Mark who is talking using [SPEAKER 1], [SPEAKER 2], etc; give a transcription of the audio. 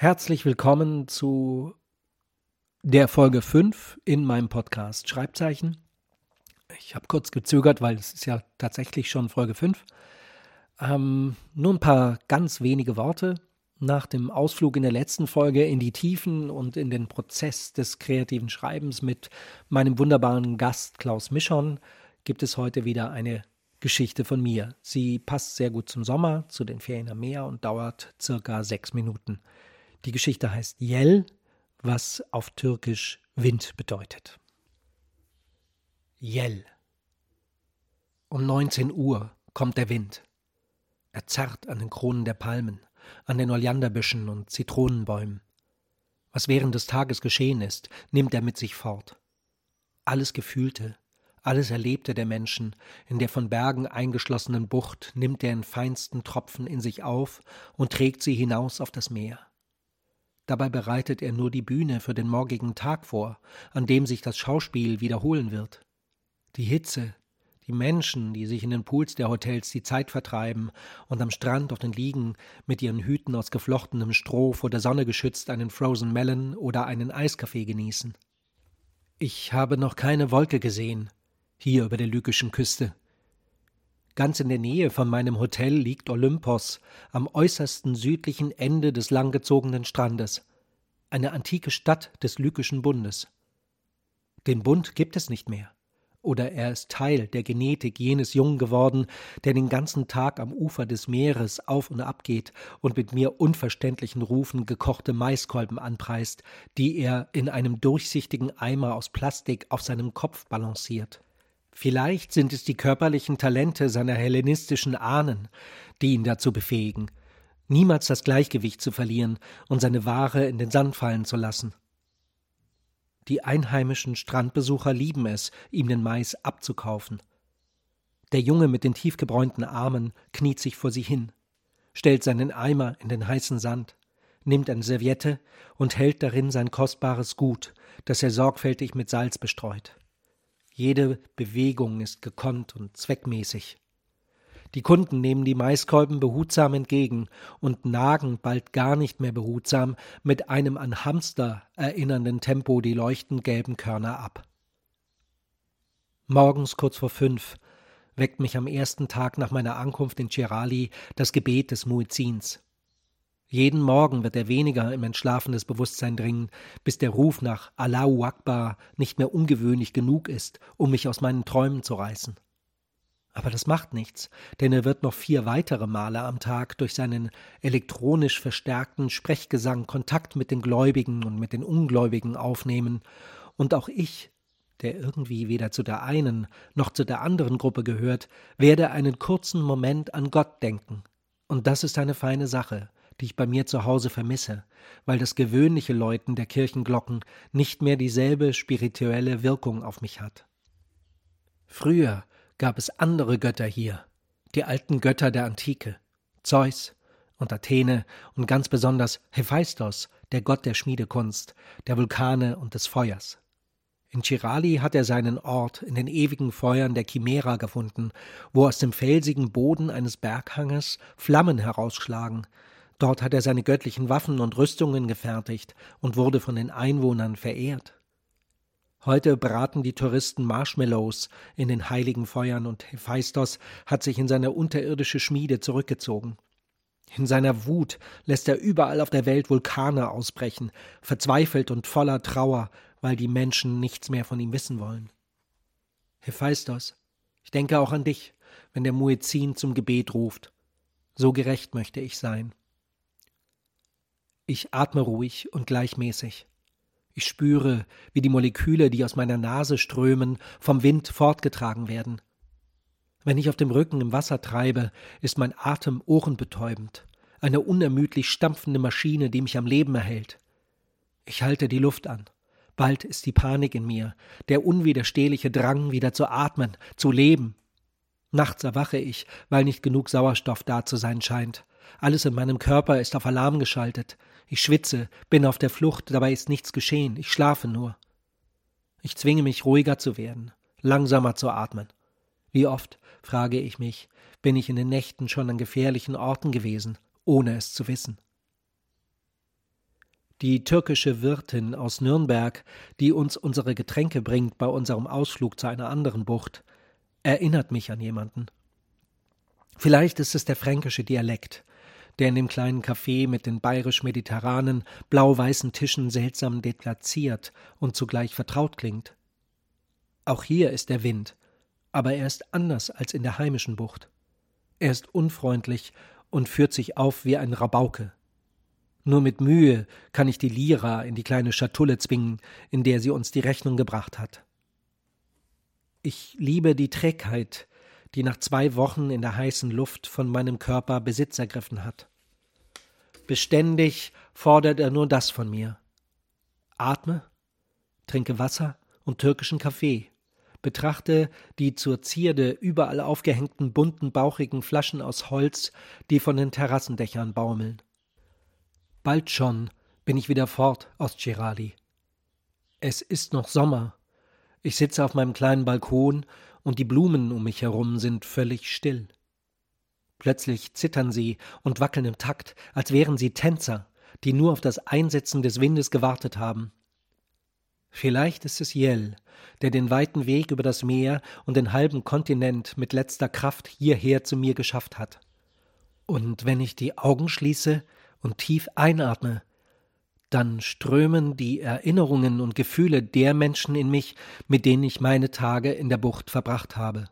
[SPEAKER 1] Herzlich willkommen zu der Folge 5 in meinem Podcast Schreibzeichen. Ich habe kurz gezögert, weil es ist ja tatsächlich schon Folge 5. Ähm, nur ein paar ganz wenige Worte. Nach dem Ausflug in der letzten Folge in die Tiefen und in den Prozess des kreativen Schreibens mit meinem wunderbaren Gast Klaus Mischon gibt es heute wieder eine Geschichte von mir. Sie passt sehr gut zum Sommer, zu den Ferien am Meer und dauert circa sechs Minuten. Die Geschichte heißt Yel, was auf Türkisch Wind bedeutet. Yel. Um 19 Uhr kommt der Wind. Er zerrt an den Kronen der Palmen, an den Oleanderbüschen und Zitronenbäumen. Was während des Tages geschehen ist, nimmt er mit sich fort. Alles Gefühlte, alles Erlebte der Menschen in der von Bergen eingeschlossenen Bucht nimmt er in feinsten Tropfen in sich auf und trägt sie hinaus auf das Meer. Dabei bereitet er nur die Bühne für den morgigen Tag vor, an dem sich das Schauspiel wiederholen wird. Die Hitze, die Menschen, die sich in den Pools der Hotels die Zeit vertreiben und am Strand auf den Liegen mit ihren Hüten aus geflochtenem Stroh vor der Sonne geschützt einen Frozen Melon oder einen Eiskaffee genießen. Ich habe noch keine Wolke gesehen, hier über der lykischen Küste. Ganz in der Nähe von meinem Hotel liegt Olympos, am äußersten südlichen Ende des langgezogenen Strandes, eine antike Stadt des Lykischen Bundes. Den Bund gibt es nicht mehr. Oder er ist Teil der Genetik jenes Jungen geworden, der den ganzen Tag am Ufer des Meeres auf und ab geht und mit mir unverständlichen Rufen gekochte Maiskolben anpreist, die er in einem durchsichtigen Eimer aus Plastik auf seinem Kopf balanciert. Vielleicht sind es die körperlichen Talente seiner hellenistischen Ahnen, die ihn dazu befähigen, niemals das Gleichgewicht zu verlieren und seine Ware in den Sand fallen zu lassen. Die einheimischen Strandbesucher lieben es, ihm den Mais abzukaufen. Der Junge mit den tiefgebräunten Armen kniet sich vor sie hin, stellt seinen Eimer in den heißen Sand, nimmt eine Serviette und hält darin sein kostbares Gut, das er sorgfältig mit Salz bestreut. Jede Bewegung ist gekonnt und zweckmäßig. Die Kunden nehmen die Maiskolben behutsam entgegen und nagen bald gar nicht mehr behutsam mit einem an Hamster erinnernden Tempo die leuchtend gelben Körner ab. Morgens kurz vor fünf weckt mich am ersten Tag nach meiner Ankunft in Cerali das Gebet des Muezzins. Jeden Morgen wird er weniger im entschlafenes Bewusstsein dringen, bis der Ruf nach Allahu Akbar nicht mehr ungewöhnlich genug ist, um mich aus meinen Träumen zu reißen. Aber das macht nichts, denn er wird noch vier weitere Male am Tag durch seinen elektronisch verstärkten Sprechgesang Kontakt mit den Gläubigen und mit den Ungläubigen aufnehmen, und auch ich, der irgendwie weder zu der einen noch zu der anderen Gruppe gehört, werde einen kurzen Moment an Gott denken. Und das ist eine feine Sache, die ich bei mir zu Hause vermisse, weil das gewöhnliche Läuten der Kirchenglocken nicht mehr dieselbe spirituelle Wirkung auf mich hat. Früher gab es andere Götter hier, die alten Götter der Antike, Zeus und Athene und ganz besonders Hephaistos, der Gott der Schmiedekunst, der Vulkane und des Feuers. In Chirali hat er seinen Ort in den ewigen Feuern der Chimera gefunden, wo aus dem felsigen Boden eines Berghanges Flammen herausschlagen, Dort hat er seine göttlichen Waffen und Rüstungen gefertigt und wurde von den Einwohnern verehrt. Heute braten die Touristen Marshmallows in den heiligen Feuern und Hephaistos hat sich in seine unterirdische Schmiede zurückgezogen. In seiner Wut lässt er überall auf der Welt Vulkane ausbrechen, verzweifelt und voller Trauer, weil die Menschen nichts mehr von ihm wissen wollen. Hephaistos, ich denke auch an dich, wenn der Muezzin zum Gebet ruft. So gerecht möchte ich sein. Ich atme ruhig und gleichmäßig. Ich spüre, wie die Moleküle, die aus meiner Nase strömen, vom Wind fortgetragen werden. Wenn ich auf dem Rücken im Wasser treibe, ist mein Atem ohrenbetäubend, eine unermüdlich stampfende Maschine, die mich am Leben erhält. Ich halte die Luft an. Bald ist die Panik in mir, der unwiderstehliche Drang, wieder zu atmen, zu leben. Nachts erwache ich, weil nicht genug Sauerstoff da zu sein scheint. Alles in meinem Körper ist auf Alarm geschaltet. Ich schwitze, bin auf der Flucht, dabei ist nichts geschehen, ich schlafe nur. Ich zwinge mich ruhiger zu werden, langsamer zu atmen. Wie oft, frage ich mich, bin ich in den Nächten schon an gefährlichen Orten gewesen, ohne es zu wissen. Die türkische Wirtin aus Nürnberg, die uns unsere Getränke bringt bei unserem Ausflug zu einer anderen Bucht, erinnert mich an jemanden. Vielleicht ist es der fränkische Dialekt, der in dem kleinen Café mit den bayerisch-mediterranen, blau-weißen Tischen seltsam deplatziert und zugleich vertraut klingt. Auch hier ist der Wind, aber er ist anders als in der heimischen Bucht. Er ist unfreundlich und führt sich auf wie ein Rabauke. Nur mit Mühe kann ich die Lira in die kleine Schatulle zwingen, in der sie uns die Rechnung gebracht hat. Ich liebe die Trägheit, die nach zwei Wochen in der heißen Luft von meinem Körper Besitz ergriffen hat. Beständig fordert er nur das von mir. Atme, trinke Wasser und türkischen Kaffee, betrachte die zur Zierde überall aufgehängten bunten, bauchigen Flaschen aus Holz, die von den Terrassendächern baumeln. Bald schon bin ich wieder fort aus Girali. Es ist noch Sommer. Ich sitze auf meinem kleinen Balkon und die Blumen um mich herum sind völlig still. Plötzlich zittern sie und wackeln im Takt, als wären sie Tänzer, die nur auf das Einsetzen des Windes gewartet haben. Vielleicht ist es Yell, der den weiten Weg über das Meer und den halben Kontinent mit letzter Kraft hierher zu mir geschafft hat. Und wenn ich die Augen schließe und tief einatme, dann strömen die Erinnerungen und Gefühle der Menschen in mich, mit denen ich meine Tage in der Bucht verbracht habe.